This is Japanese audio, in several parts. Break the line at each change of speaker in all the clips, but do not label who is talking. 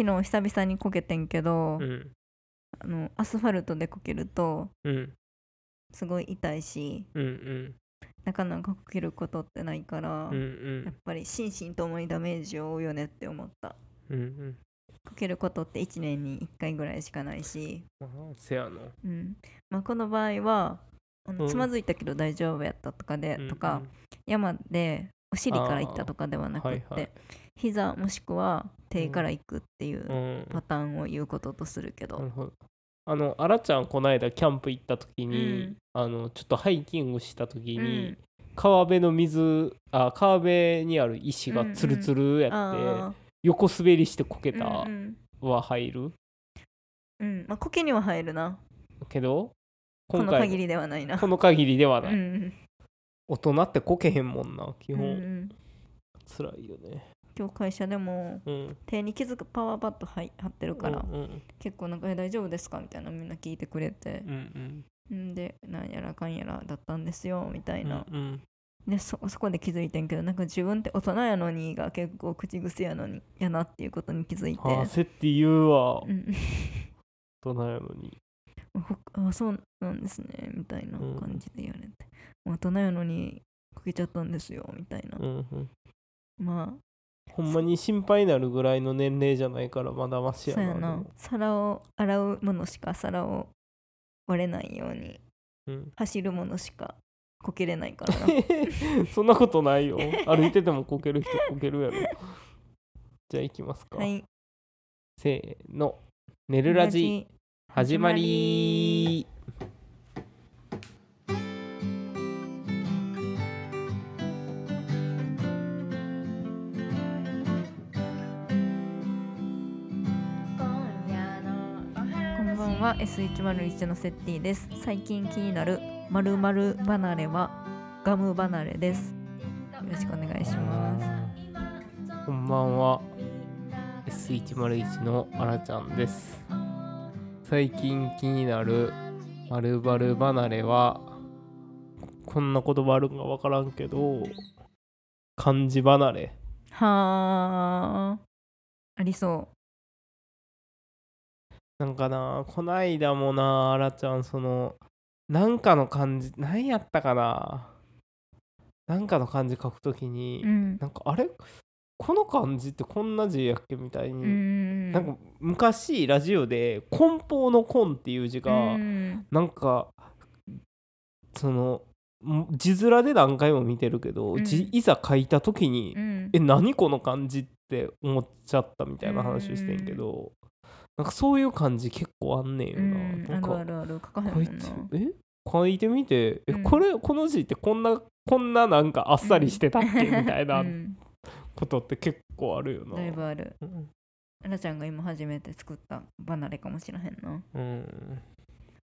昨日久々にこけてんけど、
うん。
あのアスファルトでこけると
うん
すごい痛いし
うんうん
なかなかこけることってないから、
うんうん。
やっぱり心身ともにダメージを負うよねって思った。
うんうん。
こけることって1年に1回ぐらいしかないし、
まあせやな。
うん。まあ、この場合はあの
うん。
つまずいたけど大丈夫やったとかで、
うん。
とか山でお尻から行ったとかではなくって、
はいはい。
膝もしくは手から行くっていう
うん。
パターンを言うこととするけど、
なるほど。あのあらちゃんこの間キャンプ行った時に、
うん。
あのちょっとハイキングした時
う
に、
ん。
川辺の水あ川辺にある石がツルツルやって、
あ
横滑りしてこけ
ー
た
うん
は入る、
うん。うんまあ苔には入るな。
けど
この限りではないな。
この限りではない、
うん
大人ってこけへんもんな基
うん
本、
うん。
辛いよね。
今日会社でも
うん。
手に気づくパワーパッドはい貼ってるから、
うんうん。
結構なんかえ大丈夫ですか？みたいなみんな聞いてくれて
うんうん。
んでなんやらかんやらだったんですよみたいな、
うんうん。
でそそこで気づいてんけどなんか自分って大人やのにが結構口癖やのにやなっていうことに気づいて、
あせって言うわ。
うん、
大人やのに。
ほあそうなんですねみたいな感じで言われて、大人やのにこけちゃったんですよみたいな、
うんうん。
ま
ほんまに心配になるぐらいの年齢じゃないからまだま
あ
しや
そうやな。皿を洗うものしか皿を割れないように。
うん。
走るものしかこけれないからな。
そんなことないよ。歩いててもこける人こけるやろ。じゃあ行きますか、
はい。
せーの「ねるラジ」始まり。
こんばんは。S101 のセッティです。最近気になる〇〇離れはガム離れです。よろしくお願いします。
こんばんは。S101 のあらちゃんです最近気になる離れはこんな言葉あるんかわからんけど漢字離れ。
はあありそ
なんかなこないだもなあらちゃんそのなんかの漢字何やったかななんかの漢字書くときに、
ううん。
なんかあれこの漢字ってこんな字やっけみたいに、
うん
なんか昔ラジオで「梱包の梱」っていう字が、
うん。
なんかそのん字面で何回も見てるけど、
うん。
字いざ書いた時に、
うん。
え何この漢字って思っちゃったみたいな話をしてんけど、なんかそういう漢字結構あんねんよ
う
な。なんか
んあるあるある。書かへんもんな。
こいつえ？書いてみてえ、
うん。
これこの字ってこんなこんななんかあっさりしてたっけ、みたいな。
うん
ことって結構あるよな。
だいぶある。
うん。
あらちゃんが今初めて作った離れかもしれへんな。
うん。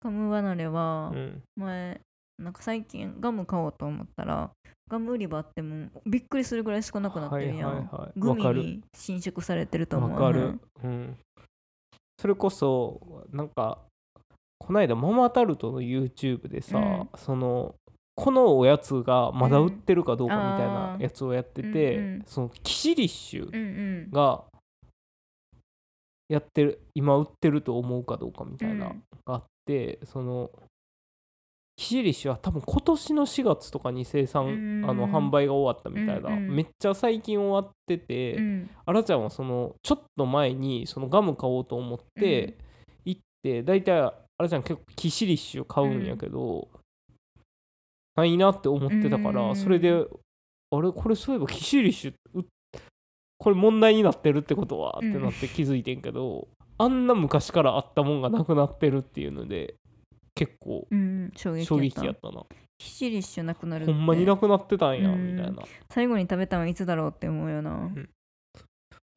ガム離れは
うん。
前なんか最近ガム買おうと思ったらガム売り場あってもびっくりするぐらい少なくなってるやん、
はいはいはい。
グミに伸縮されてると思う
わかる、うん、それこそなんかこないだママタルトの YouTube でさ、
うん。
そのこのおやつがまだ売ってるかどうかみたいなやつをやってて、
うんうん。
そのキシリッシュ
うんうん。
がやってる今売ってると思うかどうかみたいな、
うん。
があってそのキシリッシュは多分今年の4月とかに生産、
うん。
あの販売が終わったみたいな、
うんうん。
めっちゃ最近終わってて、
うん。
あらちゃんはそのちょっと前にそのガム買おうと思って行って大体あらちゃん結構キシリッシュ買うんやけど、ないなって思ってたから、
うん。
それであれ？これそういえばキシリッシュうこれ問題になってるってことはってなって気づいてんけど、あんな昔からあったもんがなくなってるっていうので結構
うん衝撃
衝
やった
な。
キシリッシュなくなる
ほんまになくなってたんや
うん。
みたいな。
最後に食べたのはいつだろうって思うよな、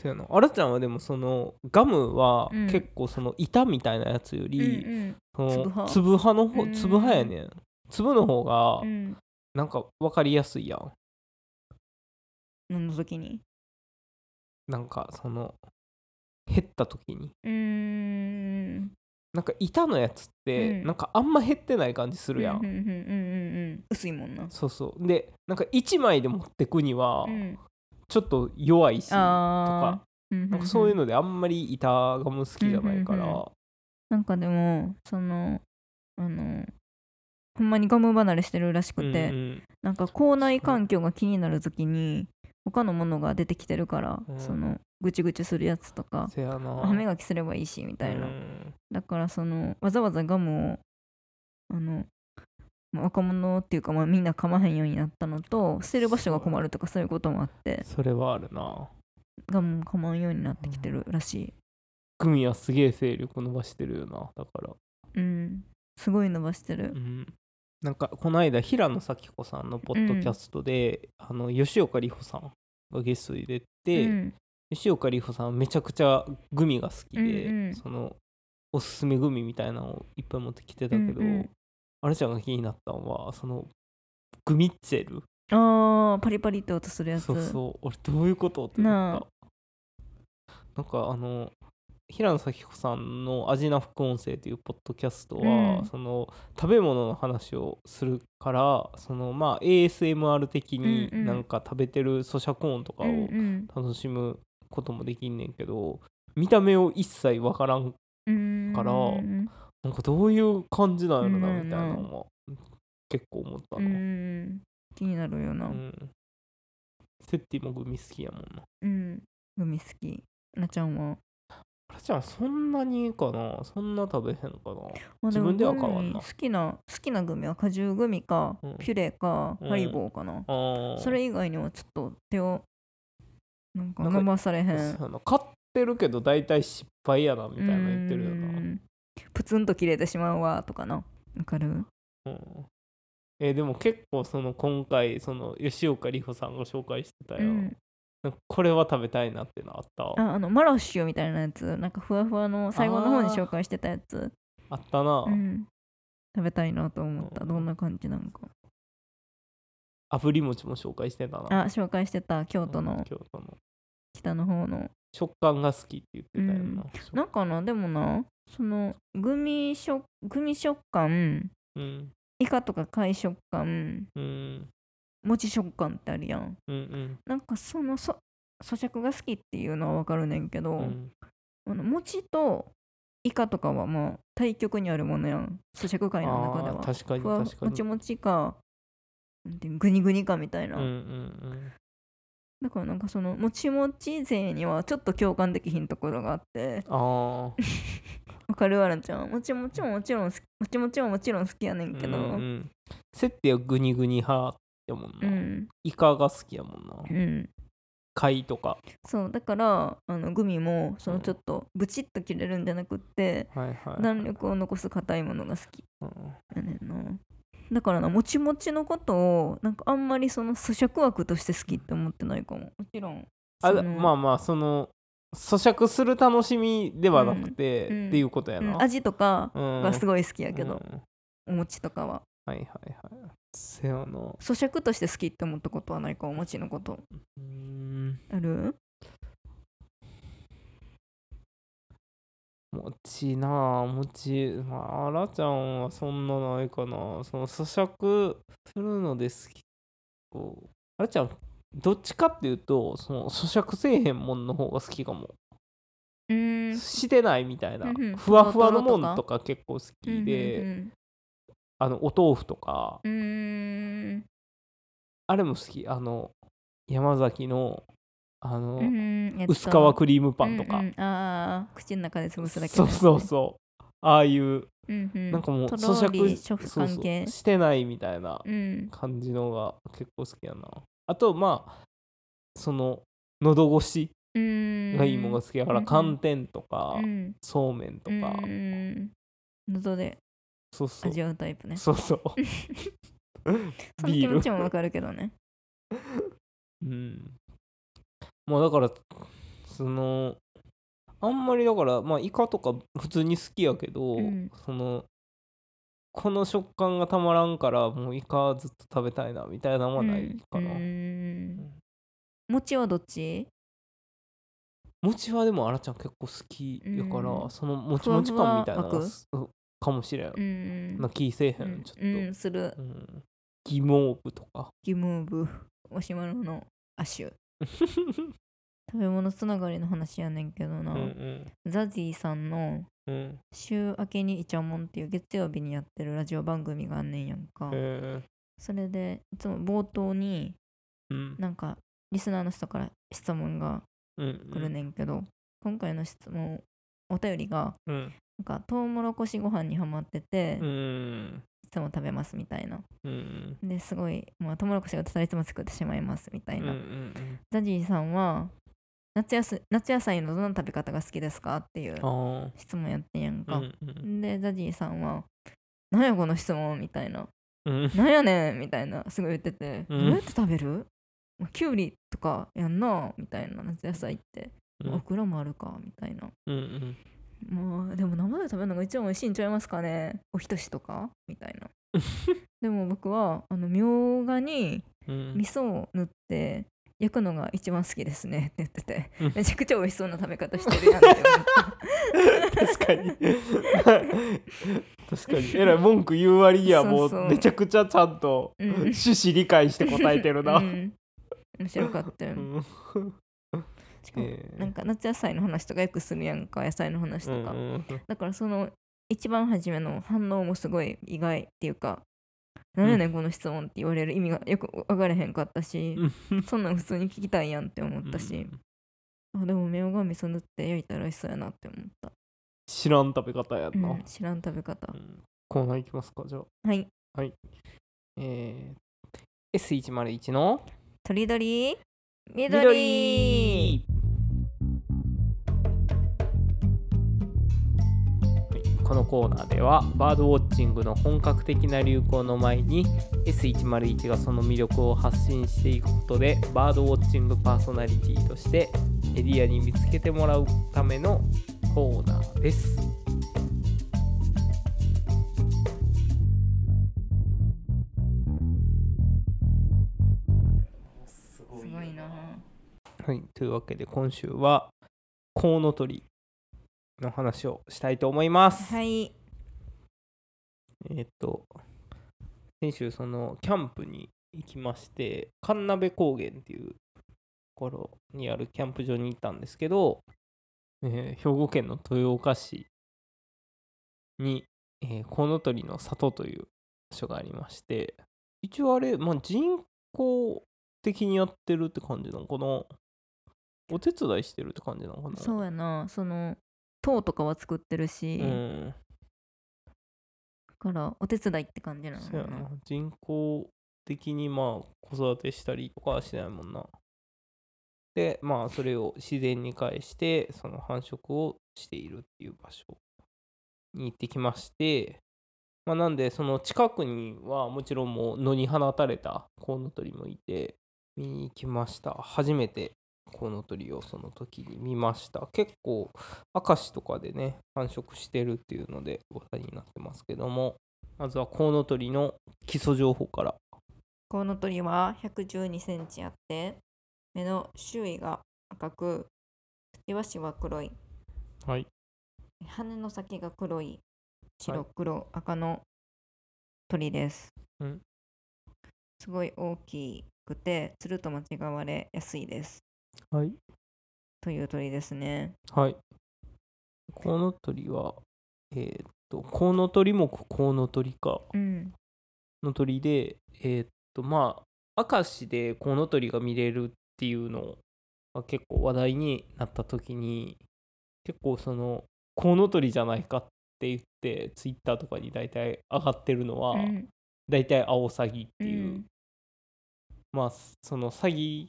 そうやな。あらちゃんはでもそのガムは
うん。
結構その板みたいなやつより、
うん
その
粒派。
粒派の方
うん。
粒派やねん粒の方がなんか分かりやすいやん。
何の時に？
なんかその減った時に。
うーん。
なんか板のやつって
うん。
なんかあんま減ってない感じするやん、
うんうんうんうんうん薄いもんな。
そうそう。でなんか1枚で持ってくには
うん。
ちょっと弱いしと
あ
か。
うん
なんかそういうのであんまり板ガム好きじゃないから、
うんうん。なんかでもそのあのほんまにガム離れしてるらしくて、
うんうん。
なんか校内環境が気になる時に他のものが出てきてるから、
うん。
そのぐちぐちするやつとか歯磨きすればいいしみたいな、
うん。
だからそのわざわざガムをあのまあ若者っていうか、まあ、みんな噛まへんようになったのと捨てる場所が困るとかそういうこともあって
それはあるな。
ガムも噛まんようになってきてるらしい。
グミはすげえ勢力伸ばしてるよなだから。
うん。すごい伸ばしてる。
うんなんかこの間平野咲子さんのポッドキャストで、あの吉岡里帆さんがゲストに出て、
うん。
吉岡里帆さんはめちゃくちゃグミが好きで、
うんうん。
そのおすすめグミみたいなのをいっぱい持ってきてたけど、
うんうん。
あれちゃんが気になったのはそのグミッツェル。
あーパリパリって音するやつ。
そうそう。俺どういうことって思
な
った。なんかあの平野咲子さんの「味な副音声」というポッドキャストは、
うん。
その食べ物の話をするからそのまあ ASMR 的になんか食べてる咀嚼音とかを楽しむこともできんねんけど見た目を一切わからん
うん。
からなんかどういう感じなんやろな
うん
みたいなのは結構思った
う
な、
ん。気になるよな。
うん。セッティもグミ好きやもんな。
うん。グミ好き。なちゃんは？
ちゃんそんなにかな。そんな食べへんかな。
まあ
自分では
も
買わんな
好きな好きなグミは果汁グミか、
うん。
ピュレか、
うん。
ハリボーかな、それ以外にはちょっと手をなんか伸ばされへん。
買ってるけど大体失敗やなみたいな言ってるよ
う
な、
ん。プツンと切れてしまうわとかな。わかる？
うん。えーでも結構その今回その吉岡里帆さんが紹介してたよ、
うん
これは食べたいなってのあった？あ
ああのマロッシュみたいなやつ。なんかふわふわの最後の方に紹介してたやつ、
ったな、
うん、食べたいなと思った。
うん。
どんな感じなのか。
炙り餅も紹介してたな。
あ紹介してた。京都
うん
の
京都の。
北の方の。
食感が好きって言ってたよな、
なんかなでもなそのグミ食グミ食感。
うん。
イカとか貝食感。
うん
餅食感ってあるやん。
うんうん。
なんかそのそ咀嚼が好きっていうのはわかるねんけど、
うん。
あの餅とイカとかはまあ対極にあるものやん。咀嚼界の中では。
確かに確かに。
もちもちかグニグニかみたいな、
うんうん
だからなんかそのもちもち勢にはちょっと共感できひんところがあって。
うんあ
わかるわらんちゃん。もちもちももちろんもちもちももちろん好きやねん
あ
けど。
うんうん。はグニグニ派やもんな、
うん。
イカが好きやもんな。
うん。
貝とか。
そうだからあのグミもその
うん
ちょっとブチッと切れるんじゃなくって
はいはい。
弾力を残す硬いものが好き。
うん。
やねんな。だからなもちもちのことをなんかあんまりその咀嚼枠として好きって思ってないかも。もちろん
あまあまあその咀嚼する楽しみではなくて、
うん。うん。
っていうことやな、
うん。味とか
うん。
がすごい好きやけど、
うん。
お餅とかは
はいはいはい。せやな。
咀嚼として好きって思ったことはないかお餅のこと。
うーん。
ある？
餅なあ餅。まああらちゃんはそんなないかな。その咀嚼するので好き。こうあらちゃんどっちかっていうとその咀嚼せえへんもんの方が好きかも。
うーん。
してないみたいな。
うんうん。
ふわふわのもんとか？結構好き
うん
であのお豆腐とか。
うん。
あれも好き。あの山崎のあの、
っと。
薄皮クリームパンとか、
うんうん。ああ口の中で潰すだけ
そうそう
う、
そう。ああいう。
うんうん、
なんかもう
と
咀嚼
食
そうそう。
感系
してないみたいな
うん。
感じのが結構好きやな。あとまあその喉越し
うん。
がいいものが好きやから
うん
寒天とか
うん。
そうめんとか。
うん。喉で
そうそう。
味わうタイプね。
そうそう。
その気持ちもわかるけどね。
うん。まあだからそのあんまりだからまあイカとか普通に好きやけど、
うん。
そのこの食感がたまらんからもうイカずっと食べたいなみたいなのはないかな、
うん。うん。餅はどっち？
餅はでもあらちゃん結構好きやから、
うん。
そのもちもち感みたいなのがすかもしれん、
うん
な気せえへ、
うん。ん
ちょっと、
うんする。
うん。ギモーブとか。
ギムーブおしまるのアッシュ食べ物つながりの話やねんけどな、
うんうん。
ザジーさんの
うん。
週明けにイチャモンっていう月曜日にやってるラジオ番組があんねんやんか、
え。
それでいつも冒頭に
ーうん。
なんかリスナーの人から質問が
うん
来るねんけど、今回の質問お便りが
うん
なんかトウモロコシご飯にハマってて、い
うん。
つも食べますみたいな。
うん。
ですごい、まあ、トウモロコシが出たらいつも作ってしまいますみたいな、
うんうん
ザジーさんは夏やす夏野菜のどの食べ方が好きですかっていう質問やってんやん
う
か、
んうん。
でザジーさんは「何やこの質問」みたいな。
うん「
何やねん」みたいなすごい言ってて「
うん。
どうやって食べる？まあキュウリとかやんな」みたいな夏野菜って。
うん。
オクラもあるかみたいな。
うんうん
もうでも生で食べるのが一番美味しいんちゃいますかね？おひたしとか？みたいな。でも僕はあのみょうがに
うん。
味噌を塗って焼くのが一番好きですね。って言ってて。
うん。
めちゃくちゃ美味しそうな食べ方してるやんって思った
確かに。確かに。えらい文句言う割にはも
そう。
めちゃくちゃちゃんと
うん。
趣旨理解して答えてるな、
うん。面白かったよ、
うん
しか。も、
え。ー
なんか夏野菜の話とかよくするやんか野菜の話とか、
うんうん
だからその一番初めの反応もすごい意外っていうか何やねんこの質問って言われる意味がよく分からへんかったし、
うん。
そんなん普通に聞きたいやんって思ったし、あでもみょうが味噌塗って焼いたら美味しそうやなって思った、
知らん食べ方やんな、
うん、知らん食べ方、
うん。コーナーいきますかじゃあ。
はい。
えー、S101 の？
とりどり？緑
このコーナーではバードウォッチングの本格的な流行の前に S101 がその魅力を発信していくことでバードウォッチングパーソナリティとしてエリアに見つけてもらうためのコーナーです。す
すごいな
はい、というわけで今週はコウノトリの話をしたいと思います。
はい。
えーっと先週そのキャンプに行きまして神鍋高原っていうところにあるキャンプ場に行ったんですけど、えー兵庫県の豊岡市に、えーコウノトリの里という場所がありまして一応あれ、まあ、人工的にやってるって感じなのかな？お手伝いしてるって感じなのかな？
そうやな。その塔とかは作ってるし、
うん。
だからお手伝いって感じなのかな。
な。人工的にまあ子育てしたりとかはしないもんな。でまあそれを自然に返してその繁殖をしているっていう場所に行ってきましてまあなんでその近くにはもちろんもう野に放たれたコウノトリもいて見に行きました。初めてコウノトリをその時に見ました。結構明石とかでね繁殖してるっていうので話題になってますけども。まずはコウノトリの基礎情報から。
コウノトリは112センチあって目の周囲が赤くくちばしは黒い。
はい。
羽の先が黒い。白黒、赤の鳥です、
うん。
すごい大きくてつると間違われやすいです
はい。
という鳥ですね。
はい。コウノトリはえーっとコウノトリ目コウノトリ科
うん。
の鳥でえーっとまあ明石でコウノトリが見れるっていうのが結構話題になった時に結構そのコウノトリじゃないかって言ってツイッターとかに大体上がってるのは、
うん。
大体アオサギって
う。
いう、
ん。
まあそのサギ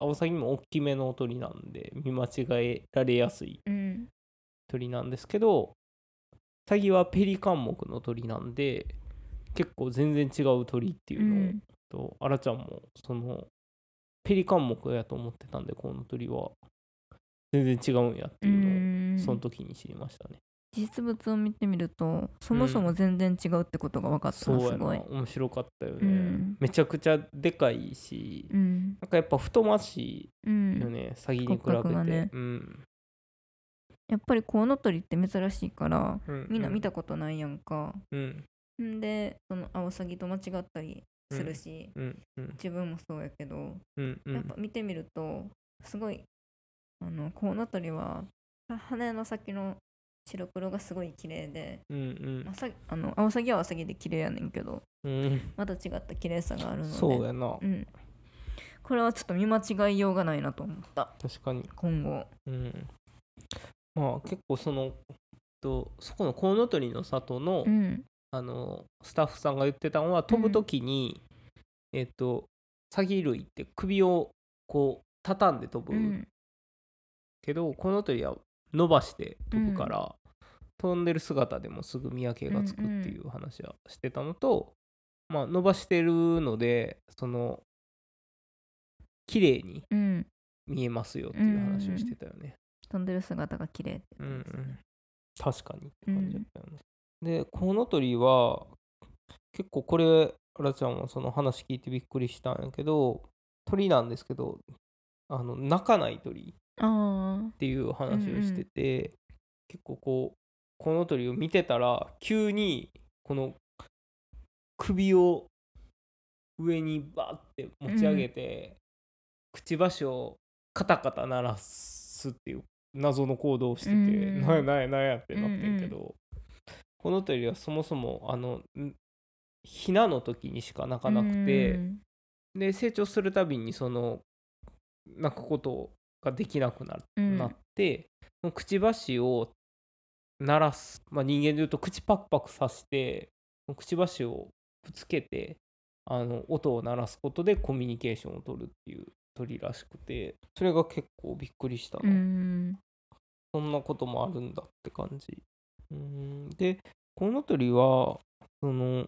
アオサギも大きめの鳥なんで見間違えられやすい
うん。
鳥なんですけどサギはペリカン目の鳥なんで結構全然違う鳥っていううのを、
ん。
とアラちゃんもそのペリカン目やと思ってたんでこの鳥は全然違うんやって
う
いうのを
ん。
その時に知りましたね、
実物を見てみるとそもそも全然違うってことが分かった
そうやな。
なすごい。
面白かったよね、
うん。
めちゃくちゃでかいし
うん。
なんかやっぱ太まし
う
いよ
ん
ね、サギに比べて、
ね。
うん。
やっぱりコウノトリって珍しいから
うん、
みんな見たことないやんか、
うん。
んでそのアオサギと間違ったりするし、
うん。うん。
自分もそうやけど、
うんうん。
やっぱ見てみるとすごいあのコウノトリは羽の先の白黒がすごい綺麗で、
うん
まあ、さあのアオサギはアオサギで綺麗やねんけど。
うん。うん
また違った綺麗さがあるので。
そうやな。
うん、これはちょっと見間違いようがないなと思った。
確かに。
今後。
うん。まあ結構そのとそこのコウノトリの里の、
うん。
あのスタッフさんが言ってたのは飛ぶ時に、えっ、とサギ類って首をこう畳んで飛ぶ。
うん。
けど、コウノトリは伸ばして飛ぶから、飛んでる姿でもすぐ見分けがつくっていう話はしてたのと、まあ伸ばしてるのでその綺麗に
うん。
見えますよっていう話をしてたよね。
飛んでる姿が綺麗って
うんうん、確かにって感じだったよね。でコウノトリは結構これあらちゃんはその話聞いてびっくりしたんやけど鳥なんですけどあの鳴かない鳥
あ
っていう話をしてて、結構こうコウノトリを見てたら急にこの首を上にバーって持ち上げて、くちばしをカタカタ鳴らすっていう謎の行動をしてて、
うん。
なんやなんやなんやってなってんけど、コウノトリはそもそもあのんヒナの時にしか鳴かなくて、
うん。
で成長するたびにその鳴くことができなくな,、
うん。
なってくちばしを鳴らす、まあ、人間でいうと口パクパクさしてくちばしをぶつけてあの音を鳴らすことでコミュニケーションを取るっていう鳥らしくてそれが結構びっくりした
う
な、
ん。
そんなこともあるんだって感じ。うん。でコウノトリはその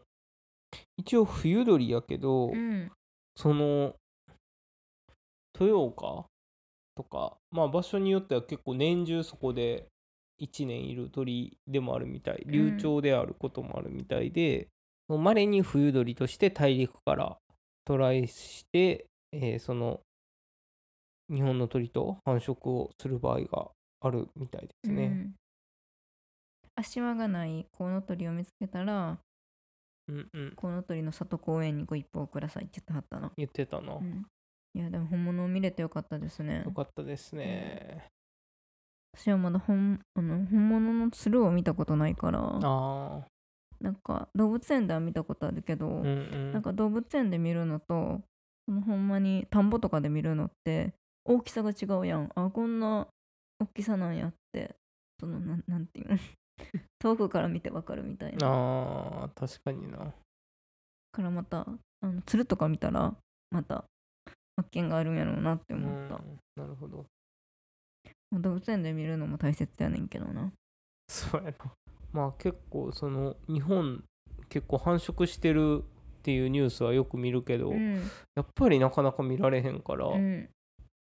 一応冬鳥やけど、
うん。
その豊岡とかまあ場所によっては結構年中そこで1年いる鳥でもあるみたい。流暢であることもあるみたいでまれ、に冬鳥として大陸から渡来して、えーその日本の鳥と繁殖をする場合があるみたいですね。
うん。足輪がないコウノトリを見つけたら
うんうん。
コウノトリの里公園にご一報くださいって言ってはったな、
言ってたな。
うん、いやでも本物を見れてよかったですね。
よかったですね。
私はまだ本あの本物の鶴を見たことないから。なんか動物園では見たことあるけど、
うんうん。
なんか動物園で見るのとそのほんまに田んぼとかで見るのって大きさが違うやん。あこんな大きさなんやって。そのなんなんていうの？遠くから見てわかるみたいな。
ああ確かにな。
からまたあの鶴とか見たらまた発見があるんやろうなって思った、
うんなるほど。
まあ動物園で見るのも大切やねんけどな。
そうやな。まあ結構その日本結構繁殖してるっていうニュースはよく見るけど、
うん。
やっぱりなかなか見られへんから、
う
うん。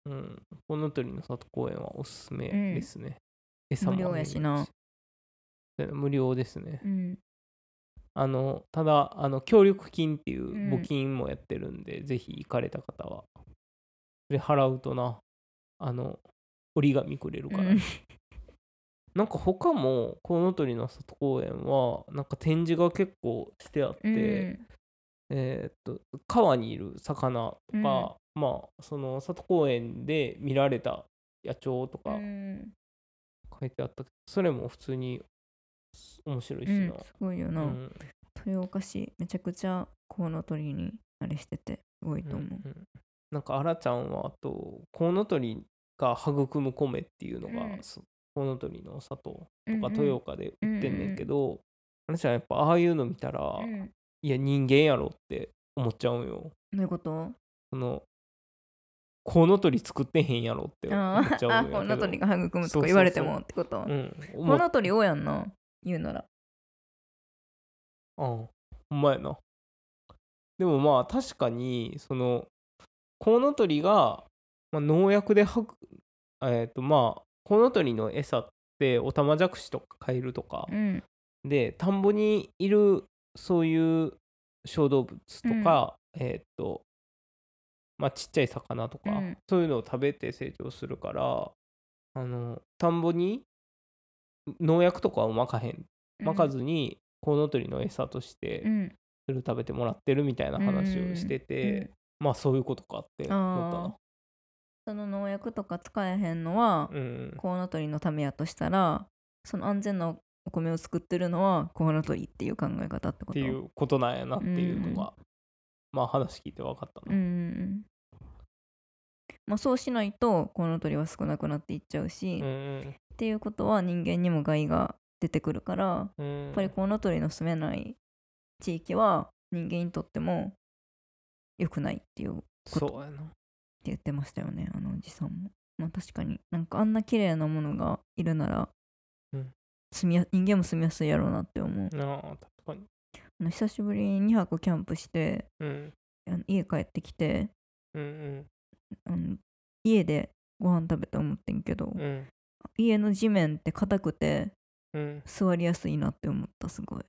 ん
コウノトリの里公園はおすすめですね。餌も
無料やしな。
無料ですね。
うん。
あのただあの協力金っていう
うん。
募金もやってるんで、ぜひ行かれた方は。それ払うとな。あの折り紙くれるから、
うん。
なんか他もコウノトリの里公園はなんか展示が結構してあって、
うん。
えーっと川にいる魚とか、まあその里公園で見られた野鳥とか
うん。
書いてあったけど、それも普通に面白いし
うん
な。
すごいよな、
うん。
豊岡市めちゃくちゃコウノトリにあれしててすごいと思う、
うんうん。なんかあらちゃんはあとコウノトリが育む米っていうのが、
うん。
そコウノトリの里と
うんうん。
か豊岡で売ってんねんけど、あらちゃん。やっぱああいうの見たら、
うん。
いや人間やろって思っちゃうんよ。
どういうこと？
そのコウノトリ作ってへんやろって思
あ
っちゃうん
コウノトリが育むとか言われてもってこと？
うん。
コウノトリ多やんな言うなら。
ああほんまやな。でもまあ確かにそのコウノトリが、まあ、農薬ではくえっ、とまあコウノトリの餌ってオタマジャクシとかカエルとか
うん。
で田んぼにいるそういう小動物とか、えっ、とまあちっちゃい魚とか、
うん。
そういうのを食べて成長するからあの田んぼに農薬とかをまかへんまかずにコウノトリの餌として
うん。
それを食べてもらってるみたいな話をしてて、まあそういうことかって思ったな
その農薬とか使えへんのは
うん。
コウノトリのためやとしたらその安全なお米を作ってるのはコウノトリっていう考え方ってこと？
っていうことなんやなっていうのが、まあ話聞いて分かった
うんう
な。
ん。まあそうしないとコウノトリは少なくなっていっちゃうし、
うん
っ、ていうことは人間にも害が出てくるから
うん、や
やっぱりコウノトリの住めない地域は人間にとっても良くないっていう
そうやな。
言ってましたよねあのおじさんも。まあ確かになんかあんな綺麗なものがいるなら、
うん
住みや人間も住みやすいやろうなって思う。
なあ、確かに。
あの久しぶりに2泊キャンプして
うん、
あの家帰ってきて
うん、
あの家でご飯食べて思ってんけど、
うん、うん、
家の地面って硬くて
うん、
座りやすいなって思ったすごい。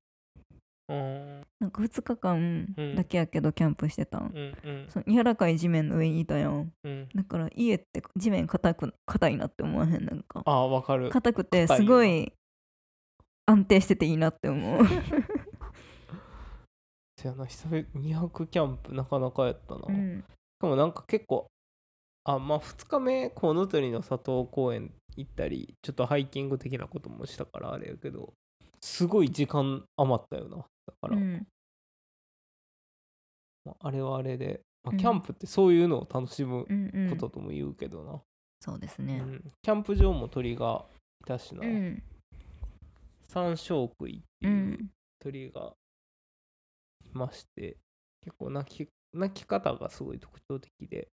うん、
なんか2日間
うん
だけやけどキャンプしてたん。
うん、うん、
その柔らかい地面の上にいたやん。
うん。
だから家って地面硬く硬いなって思わへんなんか。
ああ、分かる。
硬くてすごい安定してていいなって思う。
せやな、久々2泊キャンプなかなかやったな。し
うん
かもなんか結構、あ、まあ2日目、コウノトリの佐藤公園行ったり、ちょっとハイキング的なこともしたからあれやけど、すごい時間余ったよな。だから、
うん。
まあ、あれはあれで、まあ、
うん。
キャンプってそういうのを楽しむ
うんうん。
こととも言うけどな、
そうですね。
うん。キャンプ場も鳥がいたしな、
うん。
三小食いって
う
いうん。鳥がいまして、結構鳴き鳴き方がすごい特徴的で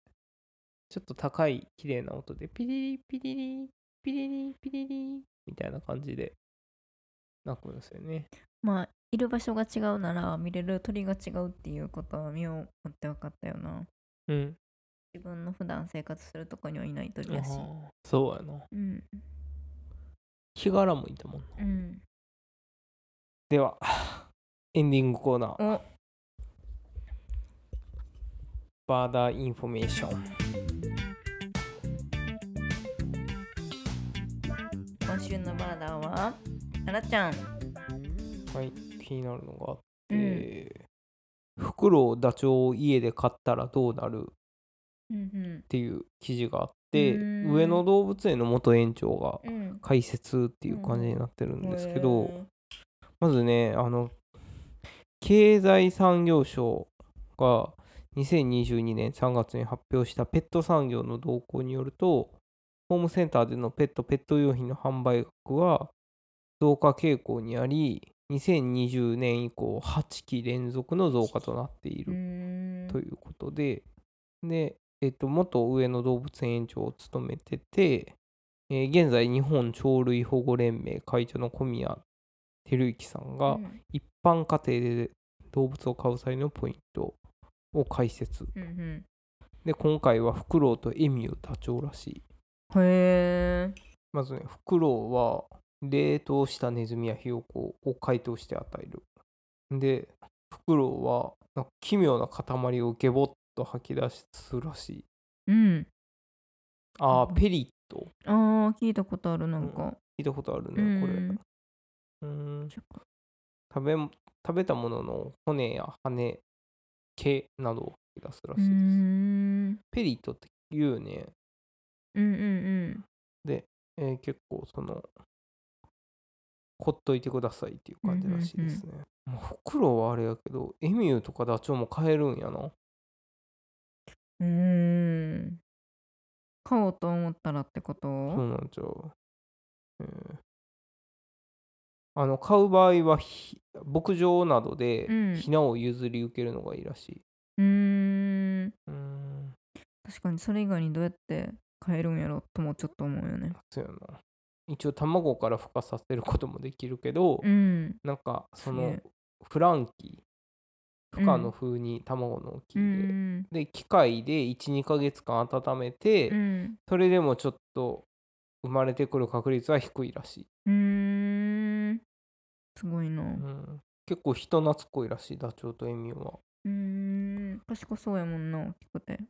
ちょっと高い綺麗な音でピリリピリリピリリピリリみたいな感じで鳴くんですよね
まあいる場所が違うなら見れる鳥が違うっていうことは身をもって分かったよな。
うん
自分の普段生活するとこにはいない鳥やし。
そうやな
うん
ヒガラもいたもんな
うん。
ではエンディングコーナー
お
バーダーインフォメーション
今週のバーダーはあらちゃん。
はい。気になるのがあっ
うん。
て、フクロウダチョウを家で飼ったらどうなる？
うん
っていう記事があって
うーん。
上野動物園の元園長が
うん。うん。
解説っていう感じになってるんですけど、
へ
まずねあの経済産業省が2022年3月に発表したペット産業の動向によるとホームセンターでのペットペット用品の販売額は増加傾向にあり2020年以降8期連続の増加となっている。ということで、で、えっと、元上野動物園園長を務めてて、えー現在日本鳥類保護連盟会長の小宮照之さんが
うん。
一般家庭で動物を飼う際のポイントを解説。
うんうん。
で今回はフクロウとエミューダチョウらしい。
へえ。
まずねフクロウは冷凍したネズミやヒヨコを解凍して与える。でフクロウは奇妙な塊をゲボッと吐き出すらしい。
うん。
あー
うん
ペリット。
ああ、聞いたことある、なんか。
聞いたことある
う
ねこれ。
ん。
うーん。食べ食べたものの骨や羽毛などを吐き出すら
う
しいです。ペリットって言うよね。
うんうん
えー結構そのほっといてくださいっていう感じらしいですね、もうフクロウはあれやけどエミューとかダチョウも飼えるんやな。
うーん。買おうと思ったらってこと？
そうなんちゃう、えー。あの飼う場合はひ牧場などで
うん。
ヒナを譲り受けるのがいいらしい、
うーん。
うーん。
確かにそれ以外にどうやって買えるんやろともちょっと思うよね。
そうやな一応卵から孵化させることもできるけど、
うん。
なんかその
え
フランキー孵化
うん
の風に卵の大き
う
いで、
ん。
で機械で12ヶ月間温めて、
うん。
それでもちょっと生まれてくる確率は低いらしい、
うーん。すごいな。
う、
うん
結構人懐っこいらしいダチョウとエミューは、
ーん。賢そうやもんな、大きくて。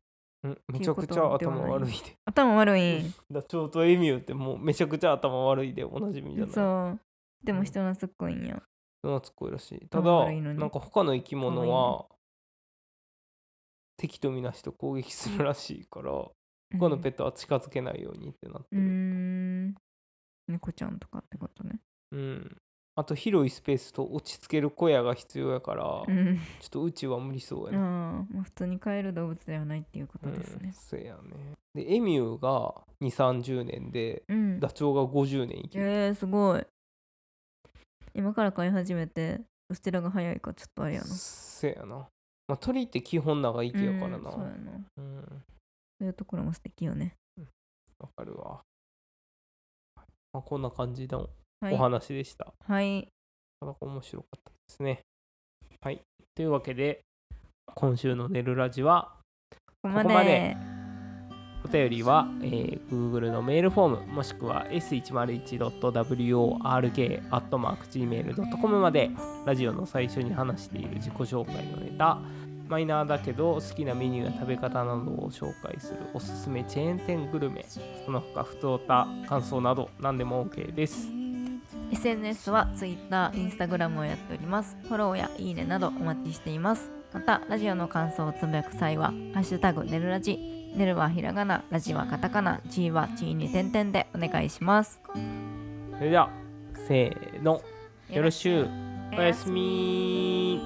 うん、めちゃくちゃ頭悪いで。
頭悪い。ん。
ダチョウとエミューってもうめちゃくちゃ頭悪いでおなじみじゃない。
そう。でも
うん。
人懐っこいんや。
人懐っこいらしい。た
頭
だなんか他の生き物は敵とみなして攻撃するらしいから他のペットは近づけないようにってなってる。
ん。猫ちゃんとかってことね。
うんあと広いスペースと落ち着ける小屋が必要やから、ちょ
うん
っとうちは無理そうやな、
あーまあ普通に飼える動物ではないっていうことです
うん。
ね
そうやね。でエミューが2 3 0年で
うん。
ダチョウが50年生きる、
えー、すごい。今から飼い始めてどちらが早いかちょっとあれやな。
せやな、まあ、鳥って基本長生きやからな。
うんそうやな。
うん。
そういうところも素敵よね。
わかるわ、まあ、こんな感じの
はい
お話でした、
はい。
なかなか面白かったですね。はい。というわけで今週の「寝るラジはここまで。お便りは、えー Google のメールフォームもしくは s101.work.gmail.com までラジオの最初に話している自己紹介のネタ。マイナーだけど好きなメニューや食べ方などを紹介するおすすめチェーン店グルメその他ふつおた感想など何でも OK です
SNS は Twitter、Instagram をやっております。フォローやいいねなどお待ちしています。また、ラジオの感想をつぶやく際は、ハッシュタグねるラジ、ねるはひらがな、ラジはカタカナ、G はチーに点々でお願いします。
それではせーのよろしゅうおやすみ